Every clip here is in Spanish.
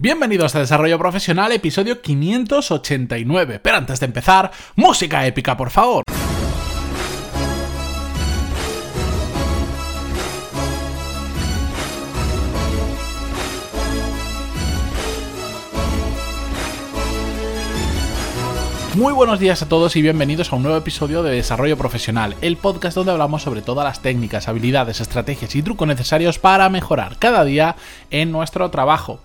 Bienvenidos a Desarrollo Profesional, episodio 589. Pero antes de empezar, música épica, por favor. Muy buenos días a todos y bienvenidos a un nuevo episodio de Desarrollo Profesional, el podcast donde hablamos sobre todas las técnicas, habilidades, estrategias y trucos necesarios para mejorar cada día en nuestro trabajo.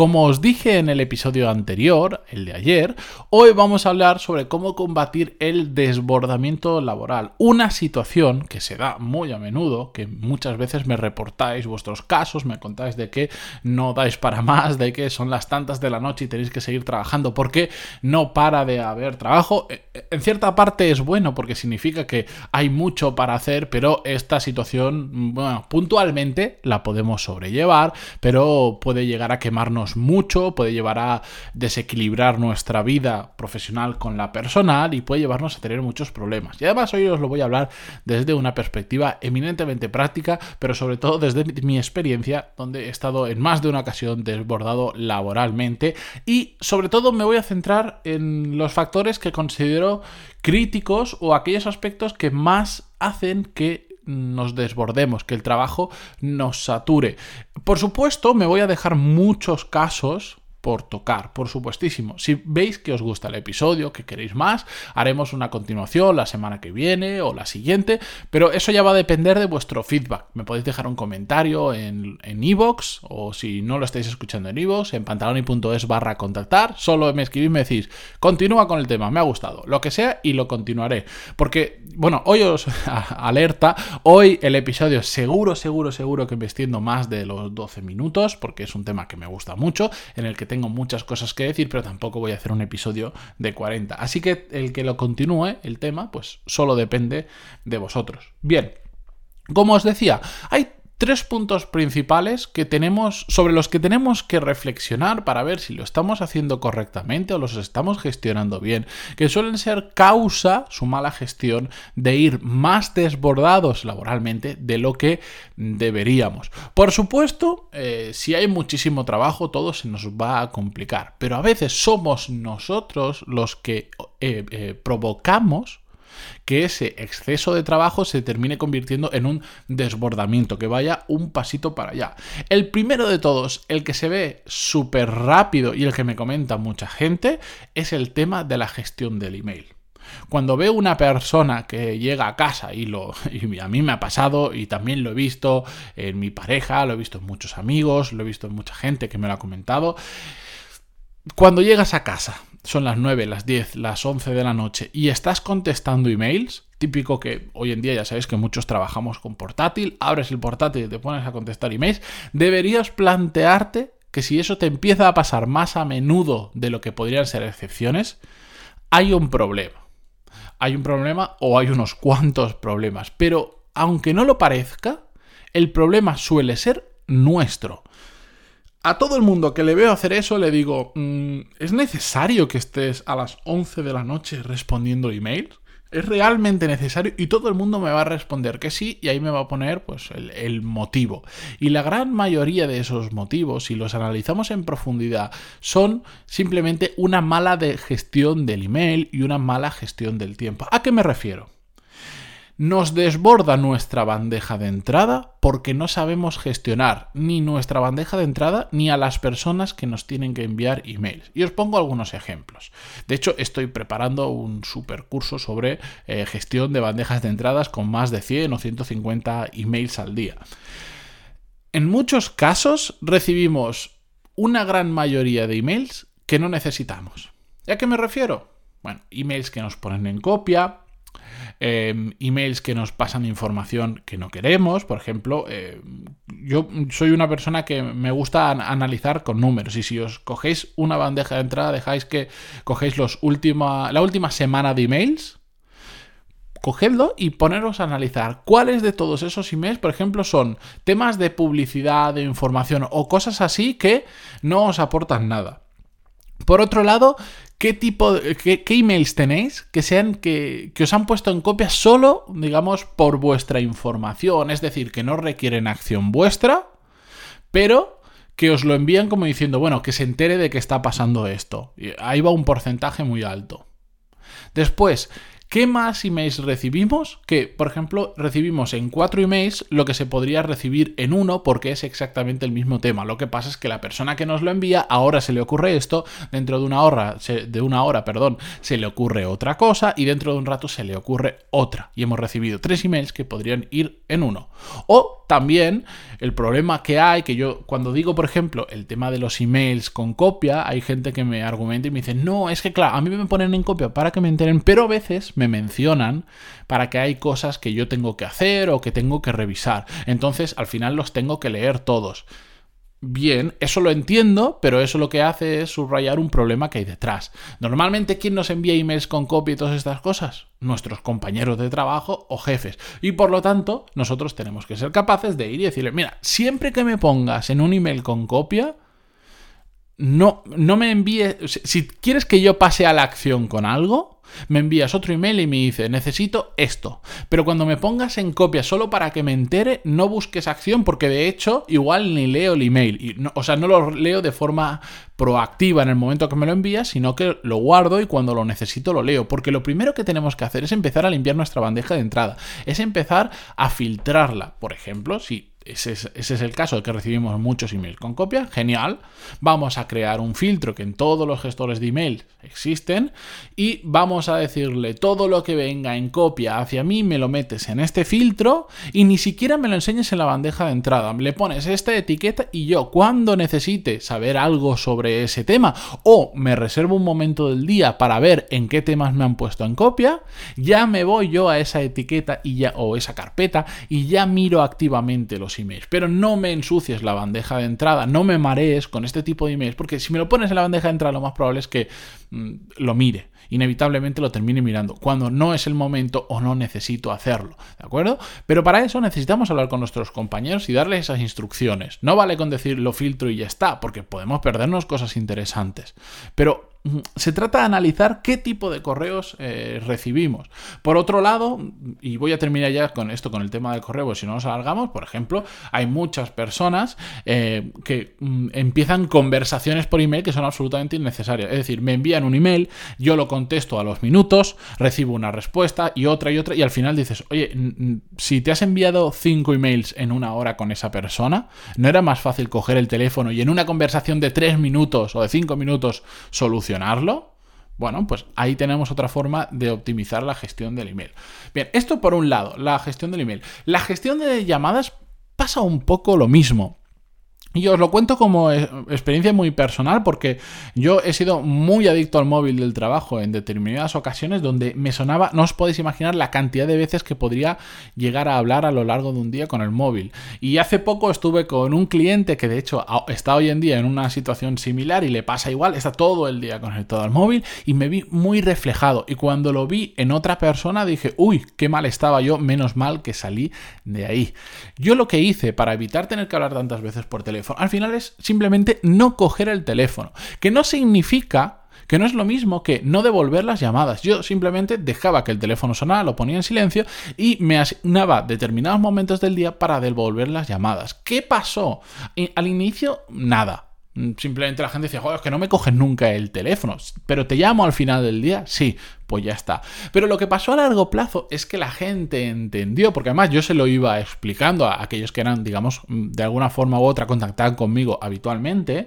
Como os dije en el episodio anterior, el de ayer, hoy vamos a hablar sobre cómo combatir el desbordamiento laboral. Una situación que se da muy a menudo, que muchas veces me reportáis vuestros casos, me contáis de que no dais para más, de que son las tantas de la noche y tenéis que seguir trabajando porque no para de haber trabajo. E, e, en cierta parte es bueno porque significa que hay mucho para hacer, pero esta situación, bueno, puntualmente la podemos sobrellevar, pero puede llegar a quemarnos mucho, puede llevar a desequilibrar nuestra vida profesional con la personal y puede llevarnos a tener muchos problemas. Y además hoy os lo voy a hablar desde una perspectiva eminentemente práctica, pero sobre todo desde mi experiencia, donde he estado en más de una ocasión desbordado laboralmente y sobre todo me voy a centrar en los factores que considero críticos o aquellos aspectos que más hacen que nos desbordemos, que el trabajo nos sature. Por supuesto, me voy a dejar muchos casos por tocar, por supuestísimo. Si veis que os gusta el episodio, que queréis más, haremos una continuación la semana que viene o la siguiente, pero eso ya va a depender de vuestro feedback. Me podéis dejar un comentario en Evox o si no lo estáis escuchando en Evox, en pantaloni.es barra contactar, solo me escribís me decís, continúa con el tema, me ha gustado, lo que sea y lo continuaré. Porque, bueno, hoy os alerta, hoy el episodio seguro, seguro, seguro que me extiendo más de los 12 minutos, porque es un tema que me gusta mucho, en el que tengo muchas cosas que decir, pero tampoco voy a hacer un episodio de 40. Así que el que lo continúe, el tema, pues solo depende de vosotros. Bien, como os decía, hay tres puntos principales que tenemos, sobre los que tenemos que reflexionar para ver si lo estamos haciendo correctamente o los estamos gestionando bien, que suelen ser causa, su mala gestión, de ir más desbordados laboralmente de lo que deberíamos. Por supuesto, eh, si hay muchísimo trabajo, todo se nos va a complicar, pero a veces somos nosotros los que eh, eh, provocamos que ese exceso de trabajo se termine convirtiendo en un desbordamiento, que vaya un pasito para allá. El primero de todos, el que se ve súper rápido y el que me comenta mucha gente, es el tema de la gestión del email. Cuando veo una persona que llega a casa y, lo, a mí me ha pasado y también lo he visto en mi pareja, lo he visto en muchos amigos, lo he visto en mucha gente que me lo ha comentado, cuando llegas a casa son las 9, las 10, las 11 de la noche y estás contestando emails, típico que hoy en día ya sabéis que muchos trabajamos con portátil, abres el portátil y te pones a contestar emails, deberías plantearte que si eso te empieza a pasar más a menudo de lo que podrían ser excepciones, hay un problema. Hay un problema o hay unos cuantos problemas, pero aunque no lo parezca, el problema suele ser nuestro. A todo el mundo que le veo hacer eso le digo, mm, ¿es necesario que estés a las 11 de la noche respondiendo emails? ¿Es realmente necesario? Y todo el mundo me va a responder que sí y ahí me va a poner pues el, motivo. Y la gran mayoría de esos motivos, si los analizamos en profundidad, son simplemente una mala gestión del email y una mala gestión del tiempo. ¿A qué me refiero? Nos desborda nuestra bandeja de entrada porque no sabemos gestionar ni nuestra bandeja de entrada ni a las personas que nos tienen que enviar emails. Y os pongo algunos ejemplos. De hecho, estoy preparando un super curso sobre eh, gestión de bandejas de entradas con más de 100 o 150 emails al día. En muchos casos recibimos una gran mayoría de emails que no necesitamos. ¿A qué me refiero? Bueno, emails que nos ponen en copia, Em, emails que nos pasan información que no queremos. Por ejemplo, eh, yo soy una persona que me gusta analizar con números y si os cogéis una bandeja de entrada, dejáis que cogéis los última, la última semana de emails. Cogedlo y poneros a analizar cuáles de todos esos emails, por ejemplo, son temas de publicidad, de información o cosas así que no os aportan nada. Por otro lado, ¿qué tipo, de, qué, emails tenéis que sean que, que, os han puesto en copia solo, digamos, por vuestra información? Es decir, que no requieren acción vuestra, pero que os lo envían como diciendo, bueno, que se entere de que está pasando esto. Y ahí va un porcentaje muy alto. Después, ¿Qué más emails recibimos? Que, por ejemplo, recibimos en cuatro emails lo que se podría recibir en uno porque es exactamente el mismo tema. Lo que pasa es que la persona que nos lo envía ahora se le ocurre esto, dentro de una hora, de una hora, perdón, se le ocurre otra cosa y dentro de un rato se le ocurre otra. Y hemos recibido tres emails que podrían ir en uno. O también el problema que hay, que yo cuando digo, por ejemplo, el tema de los emails con copia, hay gente que me argumenta y me dice, no, es que claro, a mí me ponen en copia para que me enteren, pero a veces me mencionan para que hay cosas que yo tengo que hacer o que tengo que revisar. Entonces, al final los tengo que leer todos. Bien, eso lo entiendo, pero eso lo que hace es subrayar un problema que hay detrás. Normalmente, ¿quién nos envía emails con copia y todas estas cosas? Nuestros compañeros de trabajo o jefes. Y por lo tanto, nosotros tenemos que ser capaces de ir y decirle, mira, siempre que me pongas en un email con copia, no, no me envíes, si quieres que yo pase a la acción con algo, me envías otro email y me dice, necesito esto. Pero cuando me pongas en copia solo para que me entere, no busques acción porque de hecho igual ni leo el email. Y o sea, no lo leo de forma proactiva en el momento que me lo envías, sino que lo guardo y cuando lo necesito lo leo. Porque lo primero que tenemos que hacer es empezar a limpiar nuestra bandeja de entrada. Es empezar a filtrarla. Por ejemplo, si ese es, el caso de que recibimos muchos emails con copia, genial. Vamos a crear un filtro que en todos los gestores de email existen y vamos a decirle todo lo que venga en copia hacia mí me lo metes en este filtro y ni siquiera me lo enseñes en la bandeja de entrada. Le pones esta etiqueta y yo cuando necesite saber algo sobre ese tema o me reservo un momento del día para ver en qué temas me han puesto en copia, ya me voy yo a esa etiqueta y ya o esa carpeta y ya miro activamente los emails. Pero no me ensucies la bandeja de entrada, no me marees con este tipo de emails, porque si me lo pones en la bandeja de entrada, lo más probable es que mm, lo mire. Inevitablemente lo termine mirando cuando no es el momento o no necesito hacerlo. ¿De acuerdo? Pero para eso necesitamos hablar con nuestros compañeros y darles esas instrucciones. No vale con decir lo filtro y ya está, porque podemos perdernos cosas interesantes. Pero se trata de analizar qué tipo de correos eh, recibimos. Por otro lado, y voy a terminar ya con esto, con el tema del correo, si no nos alargamos, por ejemplo, hay muchas personas eh, que mm, empiezan conversaciones por email que son absolutamente innecesarias. Es decir, me envían un email, yo lo contesto a los minutos, recibo una respuesta y otra y otra, y al final dices, oye, si te has enviado cinco emails en una hora con esa persona, ¿no era más fácil coger el teléfono y en una conversación de tres minutos o de cinco minutos solucionar? Bueno, pues ahí tenemos otra forma de optimizar la gestión del email. Bien, esto por un lado, la gestión del email. La gestión de llamadas pasa un poco lo mismo. Y os lo cuento como eh, experiencia muy personal porque yo he sido muy adicto al móvil del trabajo en determinadas ocasiones donde me sonaba, no os podéis imaginar la cantidad de veces que podría llegar a hablar a lo largo de un día con el móvil. Y hace poco estuve con un cliente que de hecho está hoy en día en una situación similar y le pasa igual, está todo el día conectado al móvil y me vi muy reflejado. Y cuando lo vi en otra persona dije, uy, qué mal estaba yo, menos mal que salí de ahí. Yo lo que hice para evitar tener que hablar tantas veces por teléfono, al final es simplemente no coger el teléfono, que no significa que no es lo mismo que no devolver las llamadas. Yo simplemente dejaba que el teléfono sonara, lo ponía en silencio y me asignaba determinados momentos del día para devolver las llamadas. ¿Qué pasó? Al inicio, nada. Simplemente la gente decía, joder, es que no me cogen nunca el teléfono, pero te llamo al final del día, sí, pues ya está. Pero lo que pasó a largo plazo es que la gente entendió, porque además yo se lo iba explicando a aquellos que eran, digamos, de alguna forma u otra contactaban conmigo habitualmente.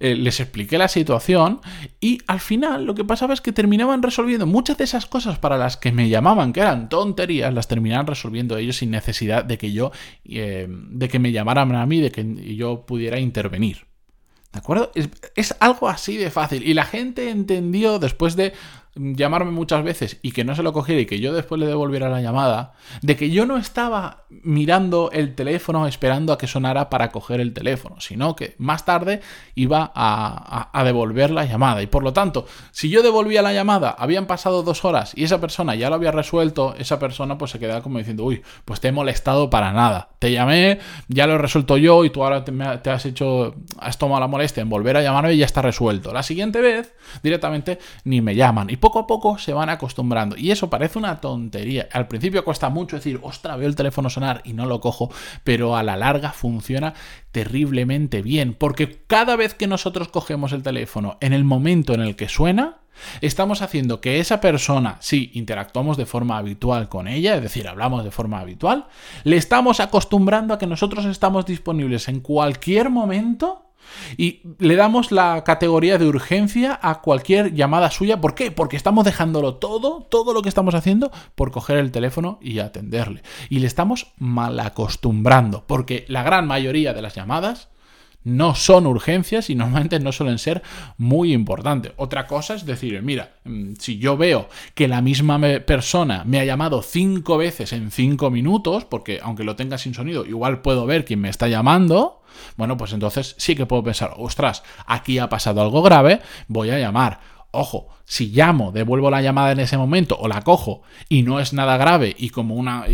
Eh, les expliqué la situación y al final lo que pasaba es que terminaban resolviendo muchas de esas cosas para las que me llamaban, que eran tonterías, las terminaban resolviendo ellos sin necesidad de que yo, eh, de que me llamaran a mí, de que yo pudiera intervenir. ¿De acuerdo? Es, algo así de fácil. Y la gente entendió después de llamarme muchas veces y que no se lo cogiera y que yo después le devolviera la llamada, de que yo no estaba mirando el teléfono esperando a que sonara para coger el teléfono, sino que más tarde iba a, devolver la llamada. Y por lo tanto, si yo devolvía la llamada, habían pasado dos horas y esa persona ya lo había resuelto, esa persona pues se quedaba como diciendo, uy, pues te he molestado para nada. Te llamé, ya lo he resuelto yo y tú ahora te, has hecho, has tomado la molestia en volver a llamarme y ya está resuelto. La siguiente vez, directamente, ni me llaman. Poco a poco se van acostumbrando. Y eso parece una tontería. Al principio cuesta mucho decir, ostra, veo el teléfono sonar y no lo cojo, pero a la larga funciona terriblemente bien, porque cada vez que nosotros cogemos el teléfono en el momento en el que suena, Estamos haciendo que esa persona, si interactuamos de forma habitual con ella, es decir, hablamos de forma habitual, le estamos acostumbrando a que nosotros estamos disponibles en cualquier momento y le damos la categoría de urgencia a cualquier llamada suya. ¿Por qué? Porque estamos dejándolo todo, todo lo que estamos haciendo, por coger el teléfono y atenderle. Y le estamos mal acostumbrando, porque la gran mayoría de las llamadas no son urgencias y normalmente no suelen ser muy importantes. Otra cosa es decir, mira, mm, si yo veo que la misma persona me ha llamado cinco veces en cinco minutos, porque aunque lo tenga sin sonido, igual puedo ver quién me está llamando, bueno, pues entonces sí que puedo pensar, ostras, aquí ha pasado algo grave, voy a llamar Ojo, si llamo, devuelvo la llamada en ese momento o la cojo y no es nada grave y como una,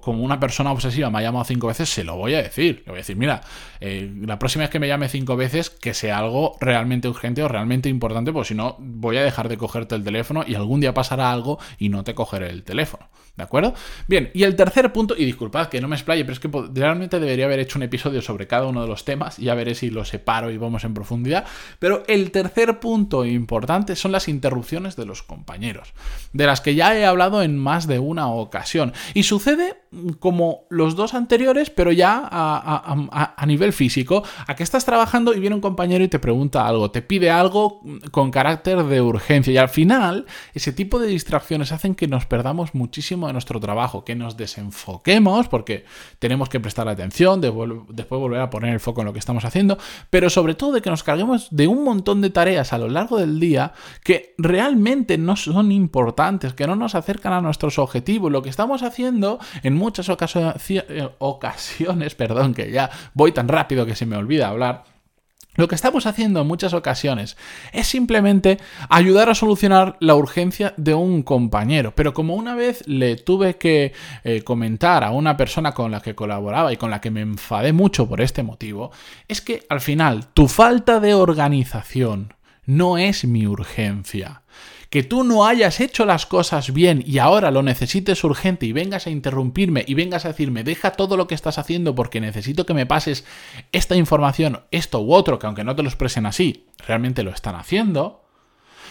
como una persona obsesiva me ha llamado cinco veces, se lo voy a decir. Le voy a decir, mira, eh, la próxima vez que me llame cinco veces, que sea algo realmente urgente o realmente importante, porque si no, voy a dejar de cogerte el teléfono y algún día pasará algo y no te cogeré el teléfono. ¿De acuerdo? Bien, y el tercer punto, y disculpad que no me explaye, pero es que realmente debería haber hecho un episodio sobre cada uno de los temas, ya veré si lo separo y vamos en profundidad, pero el tercer punto importante son las interrupciones de los compañeros, de las que ya he hablado en más de una ocasión, y sucede como los dos anteriores, pero ya a, nivel físico, a que estás trabajando y viene un compañero y te pregunta algo, te pide algo con carácter de urgencia, y al final ese tipo de distracciones hacen que nos perdamos muchísimo de nuestro trabajo, que nos desenfoquemos porque tenemos que prestar atención, después volver a poner el foco en lo que estamos haciendo, pero sobre todo de que nos carguemos de un montón de tareas a lo largo del día que realmente no son importantes, que no nos acercan a nuestros objetivos. Lo que estamos haciendo en muchas eh, ocasiones, perdón, que ya voy tan rápido que se me olvida hablar, lo que estamos haciendo en muchas ocasiones es simplemente ayudar a solucionar la urgencia de un compañero. Pero como una vez le tuve que eh, comentar a una persona con la que colaboraba y con la que me enfadé mucho por este motivo, es que al final tu falta de organización no es mi urgencia que tú no hayas hecho las cosas bien y ahora lo necesites urgente y vengas a interrumpirme y vengas a decirme, deja todo lo que estás haciendo porque necesito que me pases esta información, esto u otro, que aunque no te lo expresen así, realmente lo están haciendo.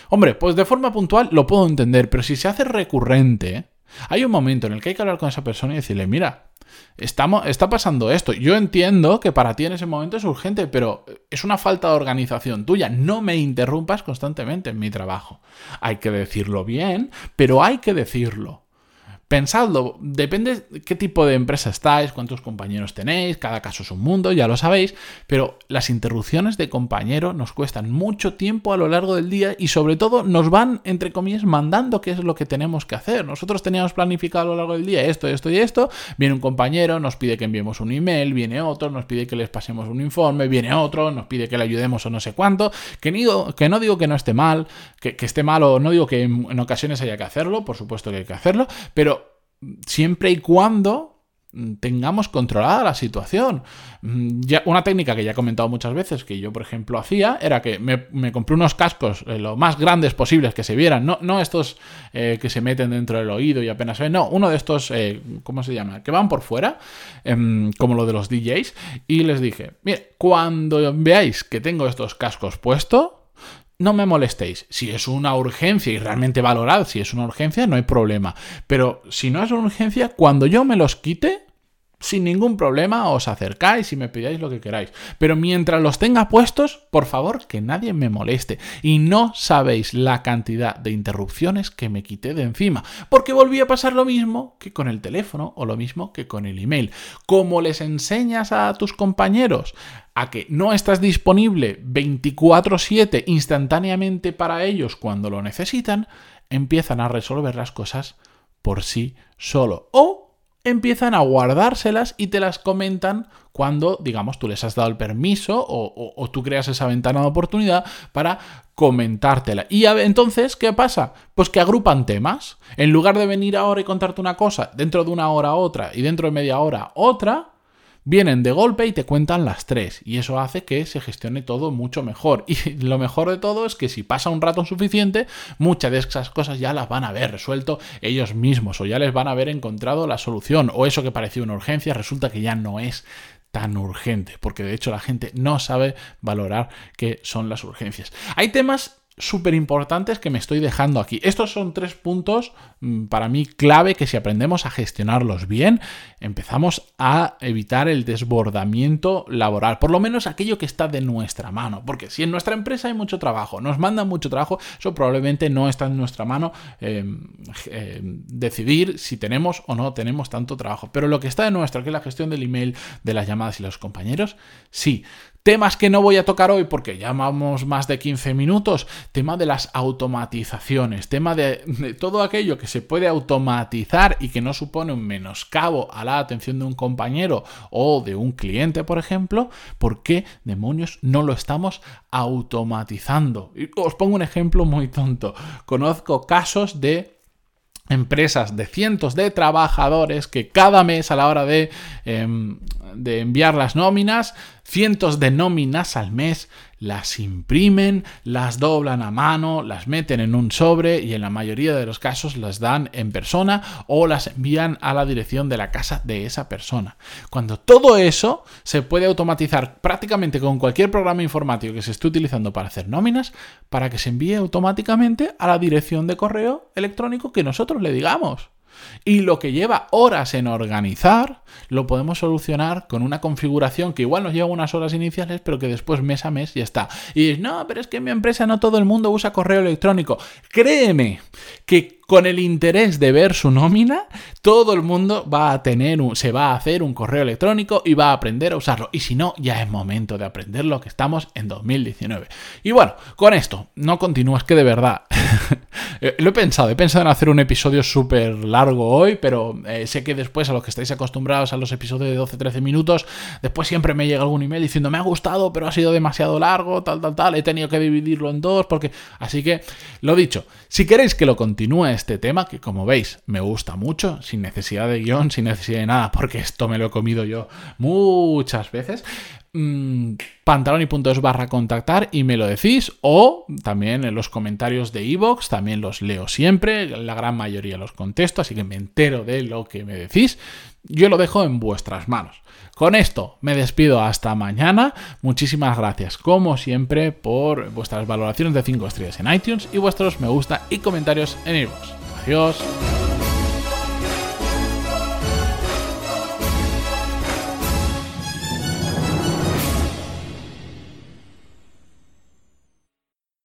Hombre, pues de forma puntual lo puedo entender, pero si se hace recurrente, hay un momento en el que hay que hablar con esa persona y decirle, mira, estamos, está pasando esto. Yo entiendo que para ti en ese momento es urgente, pero es una falta de organización tuya. No me interrumpas constantemente en mi trabajo. Hay que decirlo bien, pero hay que decirlo. Pensadlo, depende qué tipo de empresa estáis, cuántos compañeros tenéis, cada caso es un mundo, ya lo sabéis, pero las interrupciones de compañero nos cuestan mucho tiempo a lo largo del día y sobre todo nos van, entre comillas, mandando qué es lo que tenemos que hacer. Nosotros teníamos planificado a lo largo del día esto, esto y esto, viene un compañero, nos pide que enviemos un email, viene otro, nos pide que les pasemos un informe, viene otro, nos pide que le ayudemos o no sé cuánto, que, que no digo que no esté mal, que, esté mal o no digo que en ocasiones haya que hacerlo, por supuesto que hay que hacerlo, pero siempre y cuando tengamos controlada la situación. Mm, ya, una técnica que ya he comentado muchas veces, que yo, por ejemplo, hacía, era que me, compré unos cascos eh, lo más grandes posibles que se vieran, no, no estos eh, que se meten dentro del oído y apenas ven, no, uno de estos, eh, ¿cómo se llama? Que van por fuera, em, como lo de los DJs, y les dije, mire, cuando veáis que tengo estos cascos puestos, no me molestéis. Si es una urgencia y realmente valorad, si es una urgencia, no hay problema. Pero si no es una urgencia, cuando yo me los quite, sin ningún problema os acercáis y me pidáis lo que queráis. Pero mientras los tenga puestos, por favor, que nadie me moleste. Y no sabéis la cantidad de interrupciones que me quité de encima. Porque volví a pasar lo mismo que con el teléfono o lo mismo que con el email. Como les enseñas a tus compañeros a que no estás disponible 24/7 instantáneamente para ellos cuando lo necesitan, empiezan a resolver las cosas por sí solo. O empiezan a guardárselas y te las comentan cuando, digamos, tú les has dado el permiso o, tú creas esa ventana de oportunidad para comentártela. Y entonces, ¿qué pasa? Pues que agrupan temas. En lugar de venir ahora y contarte una cosa, dentro de una hora otra y dentro de media hora otra, vienen de golpe y te cuentan las tres. Y eso hace que se gestione todo mucho mejor. Y lo mejor de todo es que si pasa un rato suficiente, muchas de esas cosas ya las van a haber resuelto ellos mismos o ya les van a haber encontrado la solución. O eso que parecía una urgencia resulta que ya no es tan urgente, porque de hecho la gente no sabe valorar qué son las urgencias. Hay temas súper importantes que me estoy dejando aquí. Estos son tres puntos mm, para mí clave que si aprendemos a gestionarlos bien, empezamos a evitar el desbordamiento laboral, por lo menos aquello que está de nuestra mano, porque si en nuestra empresa hay mucho trabajo, nos mandan mucho trabajo, eso probablemente no está en nuestra mano em, em, decidir si tenemos o no tenemos tanto trabajo, pero lo que está de nuestra, que es la gestión del email, de las llamadas y los compañeros, sí. Temas que no voy a tocar hoy porque llamamos más de 15 minutos. Tema de las automatizaciones. Tema de, todo aquello que se puede automatizar y que no supone un menoscabo a la atención de un compañero o de un cliente, por ejemplo. ¿Por qué demonios no lo estamos automatizando? os pongo un ejemplo muy tonto. Conozco casos de empresas de cientos de trabajadores que cada mes a la hora de, em, de enviar las nóminas cientos de nóminas al mes, las imprimen, las doblan a mano, las meten en un sobre y en la mayoría de los casos las dan en persona o las envían a la dirección de la casa de esa persona. Cuando todo eso se puede automatizar prácticamente con cualquier programa informático que se esté utilizando para hacer nóminas, para que se envíe automáticamente a la dirección de correo electrónico que nosotros le digamos. Y lo que lleva horas en organizar, lo podemos solucionar con una configuración que igual nos lleva unas horas iniciales, pero que después mes a mes ya está. Y no, pero es que en mi empresa no todo el mundo usa correo electrónico. Créeme que con el interés de ver su nómina, todo el mundo va a tener un, se va a hacer un correo electrónico y va a aprender a usarlo. Y si no, ya es momento de aprenderlo, que estamos en 2019. Y bueno, con esto, no continúas que de verdad. Eh, lo he pensado, he pensado en hacer un episodio súper largo hoy, pero eh, sé que después a los que estáis acostumbrados a los episodios de 12-13 minutos, después siempre me llega algún email diciendo me ha gustado, pero ha sido demasiado largo, tal, tal, tal, he tenido que dividirlo en dos, porque... Así que, lo dicho, si queréis que lo continúe este tema, que como veis me gusta mucho, sin necesidad de guion, sin necesidad de nada, porque esto me lo he comido yo muchas veces, mmm, pantaloni.es barra contactar y me lo decís, o también en los comentarios de iVoox, también los leo siempre, la gran mayoría los contesto, así que me entero de lo que me decís, yo lo dejo en vuestras manos. Con esto me despido hasta mañana. Muchísimas gracias, como siempre, por vuestras valoraciones de 5 estrellas en iTunes y vuestros me gusta y comentarios en iVoox. Adiós.